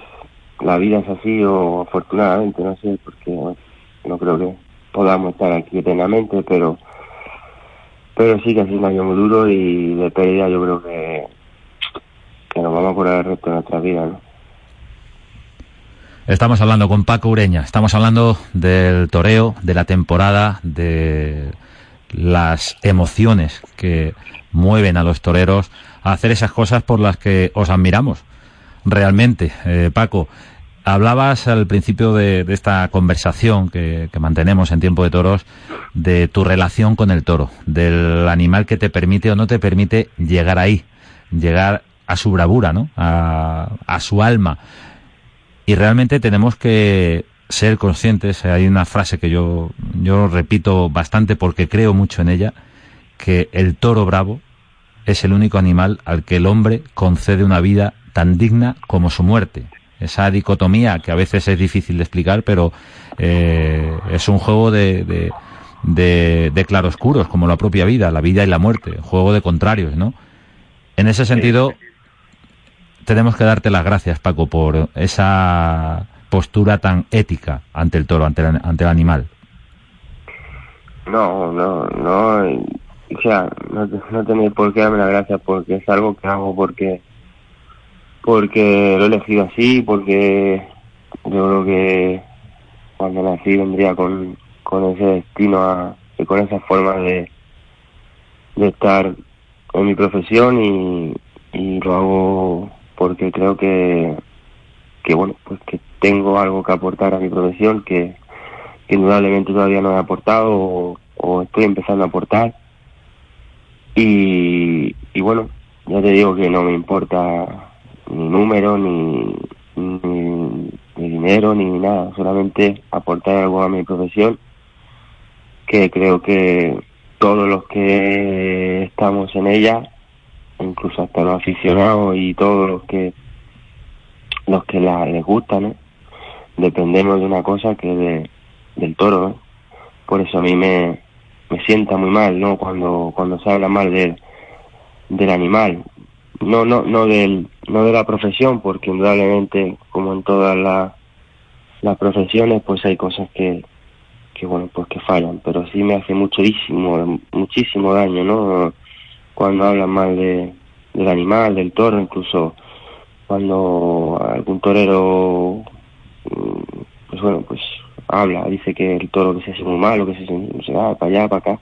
la vida es así o afortunadamente, no sé, porque no creo que podamos estar aquí eternamente, pero pero sí que ha sido un año muy duro y de pérdida yo creo que, nos vamos a curar el resto de nuestra vida, ¿no? Estamos hablando con Paco Ureña, estamos hablando del toreo, de la temporada, de las emociones que mueven a los toreros a hacer esas cosas por las que os admiramos. Realmente, eh, Paco, hablabas al principio de, esta conversación que, mantenemos en tiempo de toros de tu relación con el toro, del animal que te permite o no te permite llegar ahí, llegar a su bravura, ¿no? A, a su alma. Y realmente tenemos que ser conscientes, hay una frase que yo, yo repito bastante porque creo mucho en ella, que el toro bravo es el único animal al que el hombre concede una vida tan digna como su muerte. Esa dicotomía que a veces es difícil de explicar, pero eh, es un juego de, de, claroscuros, como la propia vida, la vida y la muerte, juego de contrarios, ¿no? En ese sentido, tenemos que darte las gracias, Paco, por esa postura tan ética ante el toro, ante ante el animal. No, no, no o sea, no, no tenéis por qué darme la gracia porque es algo que hago porque porque lo he elegido así, porque yo creo que cuando nací vendría con, con ese destino a, y con esa forma de, de estar en mi profesión y, y lo hago porque creo que, que bueno, pues que tengo algo que aportar a mi profesión que, indudablemente todavía no he aportado o estoy empezando a aportar y, y bueno, ya te digo que no me importa ni número, ni, ni, dinero, ni nada, solamente aportar algo a mi profesión, que creo que todos los que estamos en ella, incluso hasta los aficionados y todos los que los que la, les gusta. Dependemos de una cosa que de, del toro. Por eso a mí me, me sienta muy mal, ¿no? Cuando, cuando se habla mal del, del animal. No, no, no del, no de la profesión, porque indudablemente, como en todas las profesiones, pues hay cosas que, que bueno, pues que fallan, pero sí me hace muchísimo, muchísimo daño, ¿no? Cuando hablan mal de, del animal, del toro, incluso cuando algún torero, mm, pues bueno, pues habla, dice que el toro que se hace muy malo, que se, va para allá, para acá,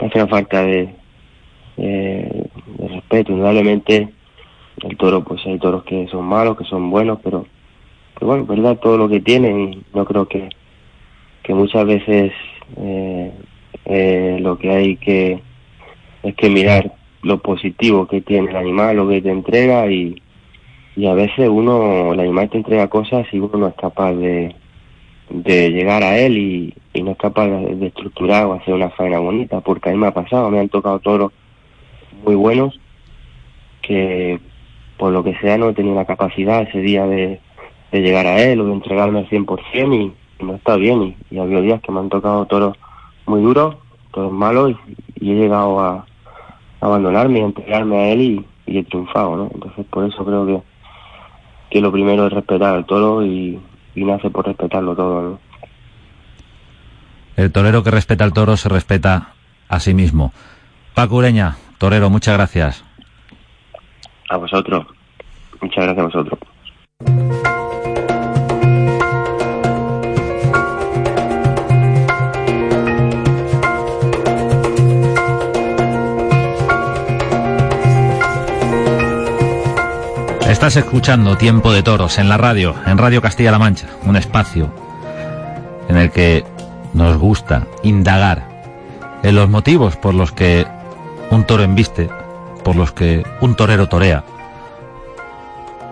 hace una falta de, de respeto, indudablemente el toro, pues hay toros que son malos, que son buenos, pero, pero bueno, verdad, todo lo que tienen, no creo que, que muchas veces eh, eh, lo que hay que es que mirar lo positivo que tiene el animal, lo que te entrega y, y a veces uno, el animal te entrega cosas y uno no es capaz de, de llegar a él y, y no es capaz de, de, estructurar o hacer una faena bonita, porque a mí me ha pasado, me han tocado toros muy buenos que por lo que sea no he tenido la capacidad ese día de, de llegar a él o de entregarme al 100% y, y no está bien y, y ha habido días que me han tocado toros muy duros, toros malos y, he llegado a, a, abandonarme y a entregarme a él y, y he triunfado, ¿no? Entonces por eso creo que, que lo primero es respetar al toro y, y nace por respetarlo todo, ¿no? El torero que respeta al toro se respeta a sí mismo. Paco Ureña, torero, muchas gracias. A vosotros. Muchas gracias a vosotros. Estás escuchando Tiempo de Toros en la radio, en Radio Castilla-La Mancha, un espacio en el que nos gusta indagar en los motivos por los que un toro embiste, por los que un torero torea,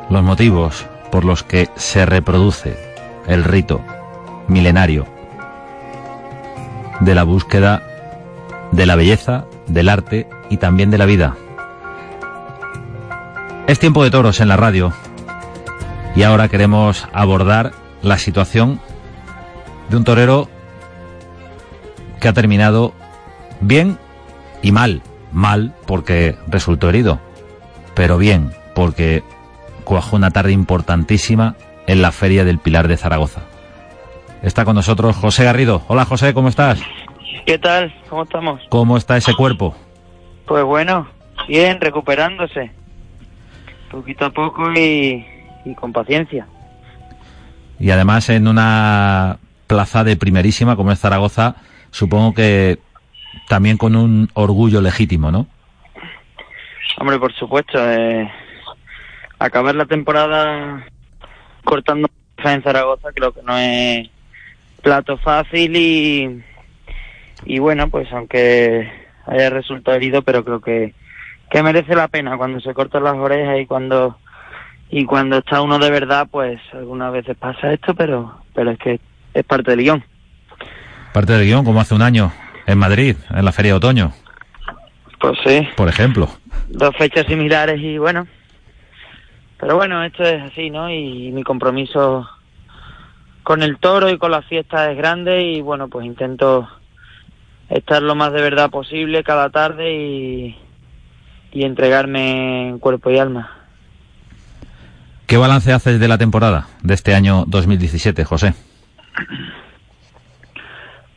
los motivos por los que se reproduce el rito milenario de la búsqueda de la belleza, del arte y también de la vida. Es tiempo de toros en la radio y ahora queremos abordar la situación de un torero que ha terminado bien y mal. Mal porque resultó herido, pero bien porque cuajó una tarde importantísima en la Feria del Pilar de Zaragoza. Está con nosotros José Garrido. Hola José, ¿cómo estás? ¿Qué tal? ¿Cómo estamos? ¿Cómo está ese cuerpo? Pues bueno, bien, recuperándose. Poquito a poco y, y con paciencia. Y además en una plaza de primerísima como es Zaragoza, supongo que también con un orgullo legítimo, ¿no? Hombre, por supuesto. Eh, acabar la temporada cortando en Zaragoza creo que no es plato fácil y, y bueno, pues aunque haya resultado herido, pero creo que, que merece la pena cuando se cortan las orejas y cuando y cuando está uno de verdad, pues algunas veces pasa esto, pero pero es que es parte del guion. Parte del guion, como hace un año en Madrid, en la Feria de Otoño. Pues sí. Por ejemplo. Dos fechas similares y bueno. Pero bueno, esto es así, ¿no? Y mi compromiso con el toro y con la fiesta es grande y bueno, pues intento estar lo más de verdad posible cada tarde y, y entregarme en cuerpo y alma. ¿Qué balance haces de la temporada de este año 2017, José?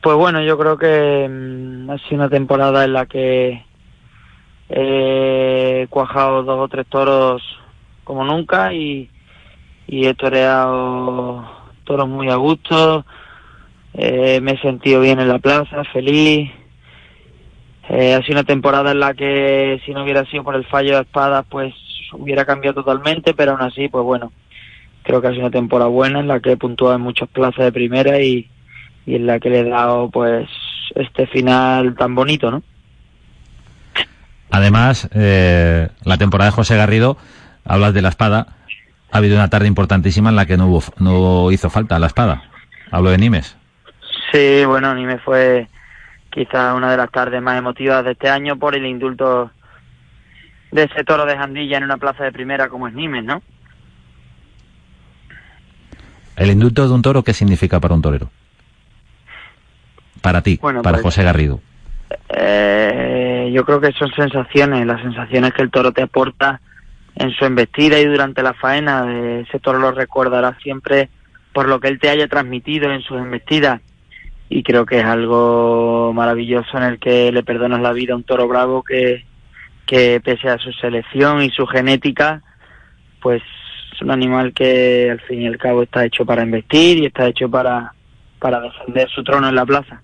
Pues bueno, yo creo que mmm, ha sido una temporada en la que he cuajado dos o tres toros como nunca y, y he toreado toros muy a gusto. Eh, me he sentido bien en la plaza, feliz. Eh, ha sido una temporada en la que si no hubiera sido por el fallo de espadas, pues hubiera cambiado totalmente, pero aún así, pues bueno, creo que ha sido una temporada buena en la que he puntuado en muchas plazas de primera y, y en la que le he dado pues este final tan bonito, ¿no? Además, eh, la temporada de José Garrido, hablas de la espada, ha habido una tarde importantísima en la que no, hubo, no hizo falta la espada. Hablo de Nimes. Sí, bueno, Nimes fue quizá una de las tardes más emotivas de este año por el indulto de ese toro de Jandilla en una plaza de primera como es Nimes, ¿no? ¿El indulto de un toro qué significa para un torero? Para ti, Bueno, para pues- José Garrido. Eh, yo creo que son sensaciones, las sensaciones que el toro te aporta en su embestida y durante la faena. ese toro lo recordará siempre por lo que él te haya transmitido en sus embestidas. Y creo que es algo maravilloso en el que le perdonas la vida a un toro bravo que, que pese a su selección y su genética, pues Es un animal que al fin y al cabo está hecho para investir y está hecho para, para defender su trono en la plaza.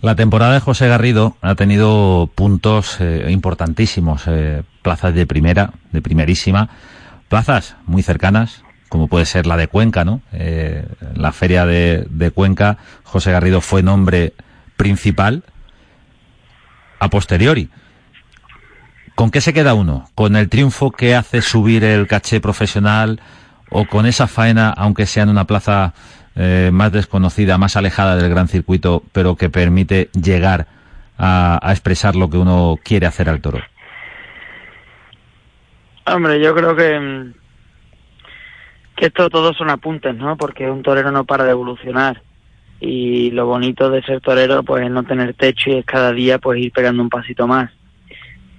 La temporada de José Garrido ha tenido puntos eh, importantísimos, eh, plazas de primera, de primerísima, plazas muy cercanas, como puede ser la de Cuenca, ¿no? Eh, la feria de, Cuenca, José Garrido fue nombre principal a posteriori. ¿Con qué se queda uno? ¿Con el triunfo que hace subir el caché profesional o con esa faena, aunque sea en una plaza eh, más desconocida, más alejada del gran circuito, pero que permite llegar a, a expresar lo que uno quiere hacer al toro? Hombre, yo creo que, que esto todos son apuntes, ¿no? Porque un torero no para de evolucionar y lo bonito de ser torero pues es no tener techo y es cada día pues ir pegando un pasito más.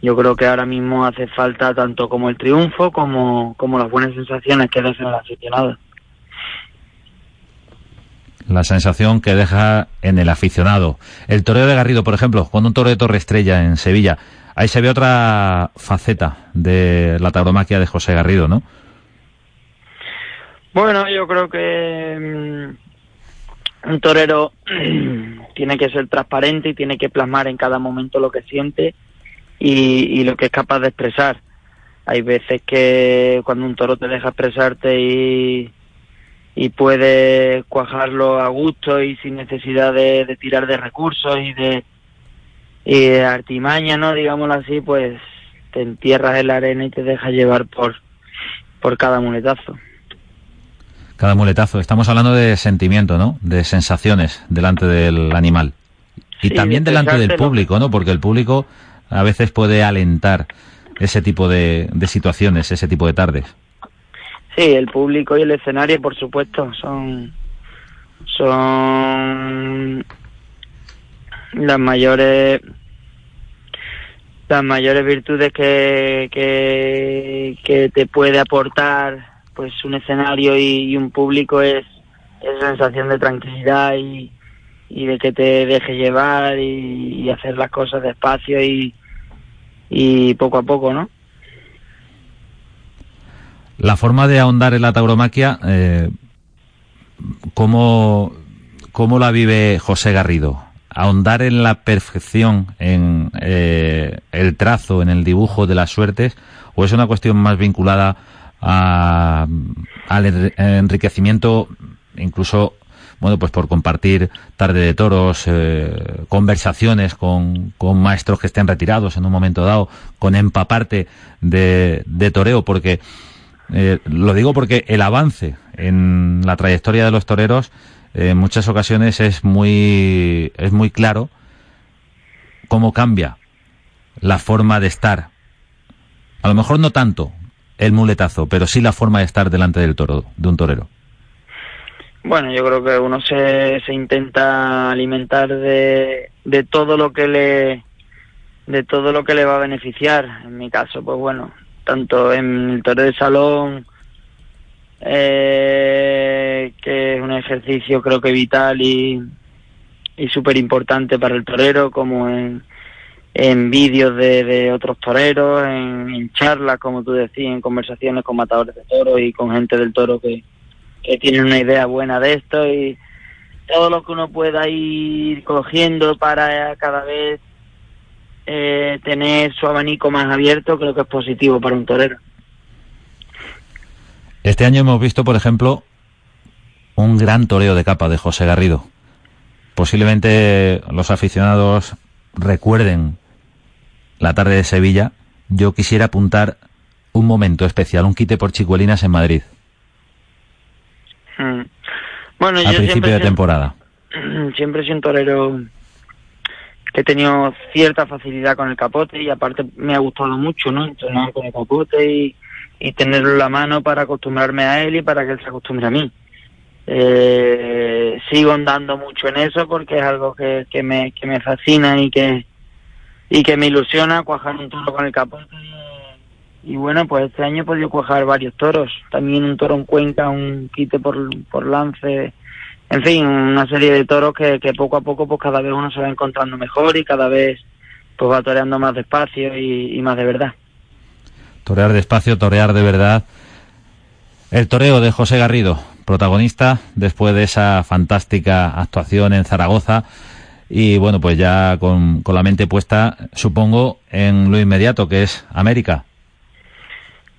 Yo creo que ahora mismo hace falta tanto como el triunfo como, como las buenas sensaciones que dejan el aficionado. La sensación que deja en el aficionado. El toreo de Garrido, por ejemplo, con un toro de Torre Estrella en Sevilla, ahí se ve otra faceta de la tauromaquia de José Garrido, ¿no? Bueno, yo creo que mm, un torero tiene que ser transparente y tiene que plasmar en cada momento lo que siente y, lo que es capaz de expresar. Hay veces que cuando un toro te deja expresarte y, y puede cuajarlo a gusto y sin necesidad de, tirar de recursos y de, y de artimaña, ¿no? Digámoslo así, pues te entierras en la arena y te dejas llevar por, por cada muletazo. Cada muletazo. Estamos hablando de sentimiento, ¿no? De sensaciones delante del animal. Y Sí, también de delante del público, ¿no? Porque el público a veces puede alentar ese tipo de, de situaciones, ese tipo de tardes. Sí, el público y el escenario, por supuesto, son son las mayores las mayores virtudes que, que, que te puede aportar pues un escenario y, un público es esa sensación de tranquilidad y, y de que te deje llevar y, y hacer las cosas despacio y, y poco a poco, ¿no? La forma de ahondar en la tauromaquia, eh, ¿cómo, ¿cómo la vive José Garrido? ¿Ahondar en la perfección, en eh, el trazo, en el dibujo de las suertes? ¿O es una cuestión más vinculada a, al enri- enriquecimiento, incluso, bueno, pues por compartir tarde de toros, eh, conversaciones con, con maestros que estén retirados en un momento dado, con empaparte de, de toreo? Porque eh, lo digo porque el avance en la trayectoria de los toreros en muchas ocasiones es muy es muy claro cómo cambia la forma de estar. A lo mejor no tanto el muletazo, pero sí la forma de estar delante del toro, de un torero. Bueno, yo creo que uno se, se intenta alimentar de, de todo lo que le de todo lo que le va a beneficiar. En mi caso, pues bueno, tanto en el toreo de salón, eh, que es un ejercicio creo que vital y, y súper importante para el torero, como en, en vídeos de, de otros toreros, en, charlas, como tú decías, en conversaciones con matadores de toros y con gente del toro que, que tienen una idea buena de esto y todo lo que uno pueda ir cogiendo para cada vez eh, tener su abanico más abierto creo que es positivo para un torero. Este año hemos visto, por ejemplo, un gran toreo de capa de José Garrido. Posiblemente los aficionados recuerden la tarde de Sevilla. Yo quisiera apuntar un momento especial, un quite por Chicuelinas en Madrid, Mm. Bueno, a yo principio siempre, de temporada. siempre he sido un torero que he tenido cierta facilidad con el capote y aparte me ha gustado mucho, ¿no? Entrenar con el capote y, y tenerlo en la mano para acostumbrarme a él y para que él se acostumbre a mí. Eh, sigo andando mucho en eso porque es algo que, que, me, que me fascina y que, y que me ilusiona cuajar un toro con el capote. Y bueno, pues este año he podido cuajar varios toros. También un toro en Cuenca, un quite por, por lance. En fin, una serie de toros que, que poco a poco pues cada vez uno se va encontrando mejor y cada vez pues va toreando más despacio y, y más de verdad. Torear despacio, torear de verdad. El toreo de José Garrido, protagonista después de esa fantástica actuación en Zaragoza y bueno, pues ya con, con la mente puesta, supongo, en lo inmediato que es América.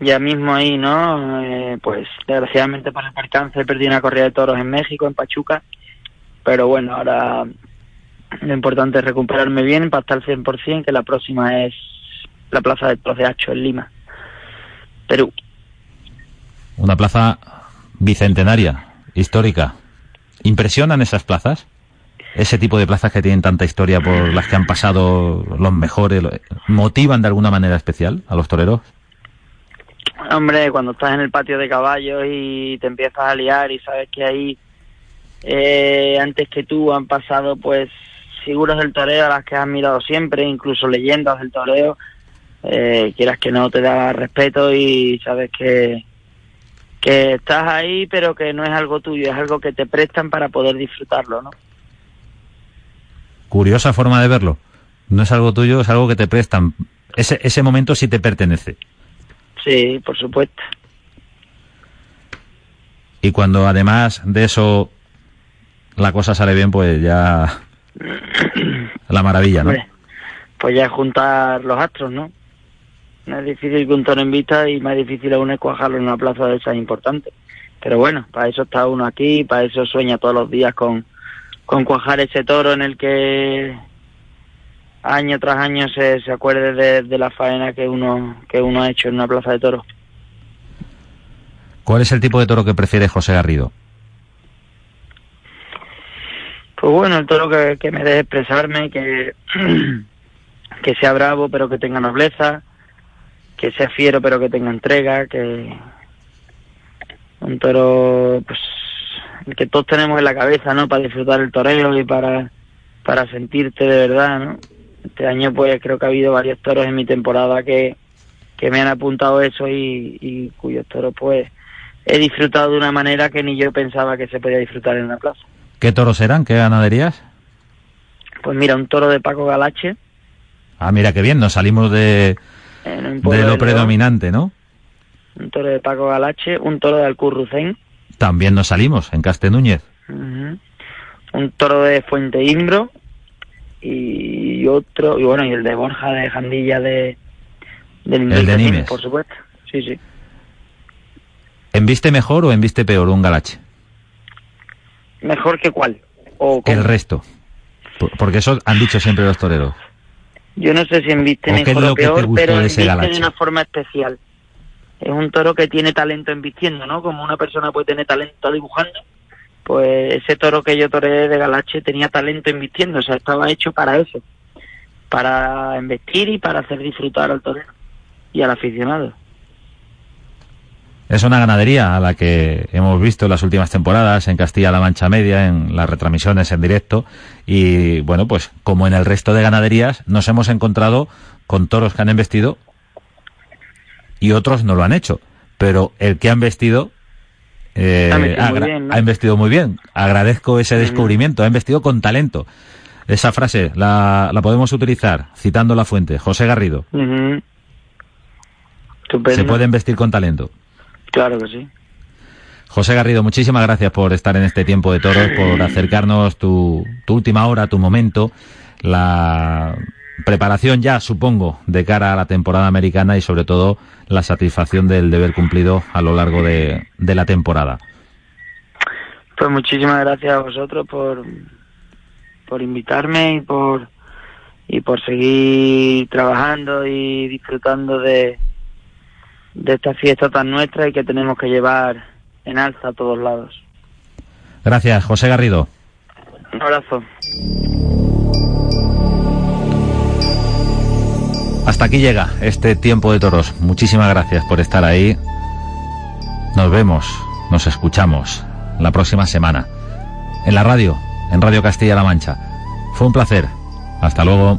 Ya mismo ahí, ¿no? Eh, pues desgraciadamente por el percance perdí una corrida de toros en México, en Pachuca, pero bueno, ahora lo importante es recuperarme bien para estar al 100%, que la próxima es la Plaza de Toros de Hacho en Lima, Perú. Una plaza bicentenaria, histórica. ¿Impresionan esas plazas? Ese tipo de plazas que tienen tanta historia por las que han pasado los mejores, ¿motivan de alguna manera especial a los toreros? Hombre, cuando estás en el patio de caballos y te empiezas a liar y sabes que ahí eh, antes que tú han pasado pues figuras del toreo a las que has mirado siempre, incluso leyendas del toreo, eh, quieras que no te da respeto y sabes que, que estás ahí pero que no es algo tuyo, es algo que te prestan para poder disfrutarlo, ¿no? Curiosa forma de verlo. No es algo tuyo, es algo que te prestan. Ese, ese momento sí te pertenece. Sí, por supuesto. Y cuando además de eso la cosa sale bien, pues ya la maravilla, ¿no? pues ya juntar los astros, ¿no? No es difícil que un toro en vista y más difícil aún es cuajarlo en una plaza de esas importantes. Pero bueno, para eso está uno aquí, para eso sueña todos los días con, con cuajar ese toro en el que año tras año se, se acuerde de, de, la faena que uno, que uno ha hecho en una plaza de toros. ¿Cuál es el tipo de toro que prefiere José Garrido? Pues bueno, el toro que, que me deje expresarme, que, que sea bravo pero que tenga nobleza, que sea fiero pero que tenga entrega, que un toro pues que todos tenemos en la cabeza, ¿no? Para disfrutar el toreo y para para sentirte de verdad, ¿no? Este año pues creo que ha habido varios toros en mi temporada que, que me han apuntado eso y, y cuyos toros pues he disfrutado de una manera que ni yo pensaba que se podía disfrutar en la plaza. ¿Qué toros eran? ¿Qué ganaderías? Pues mira, un toro de Paco Galache. Ah, mira qué bien, nos salimos de, de lo predominante, ¿no? Un toro de Paco Galache, un toro de Alcurrucén. También nos salimos, en Castenúñez. Uh -huh. Un toro de Fuente Imbro y otro, y bueno, y el de Borja de Jandilla de, de el de Nimes. por supuesto. Sí, sí. ¿Enviste mejor o enviste peor un Galache? ¿Mejor que cuál? ¿O el resto? Porque eso han dicho siempre los toreros. Yo no sé si embiste mejor o peor, pero embiste de una forma especial. Es un toro que tiene talento embistiendo, ¿no? Como una persona puede tener talento dibujando, pues ese toro que yo toreé de Galache tenía talento embistiendo, o sea, estaba hecho para eso, para embestir y para hacer disfrutar al torero y al aficionado. Es una ganadería a la que hemos visto en las últimas temporadas en Castilla-La Mancha Media, en las retransmisiones en directo. Y bueno, pues como en el resto de ganaderías, nos hemos encontrado con toros que han embestido y otros no lo han hecho. Pero el que han vestido eh, ha, bien, ¿no? ha, investido muy bien. Agradezco ese descubrimiento. Ha investido con talento. Esa frase la, la podemos utilizar citando la fuente. José Garrido. Uh -huh. Se puede investir con talento. Claro que sí. José Garrido, muchísimas gracias por estar en este tiempo de toros, por acercarnos tu, tu última hora, tu momento, la preparación ya, supongo, de cara a la temporada americana y sobre todo la satisfacción del deber cumplido a lo largo de, de la temporada. Pues muchísimas gracias a vosotros por, por invitarme y por, y por seguir trabajando y disfrutando de, de esta fiesta tan nuestra y que tenemos que llevar en alza a todos lados. Gracias, José Garrido. Un abrazo. Hasta aquí llega este tiempo de toros. Muchísimas gracias por estar ahí. Nos vemos, nos escuchamos la próxima semana. En la radio, en Radio Castilla-La Mancha. Fue un placer. Hasta luego.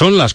Son las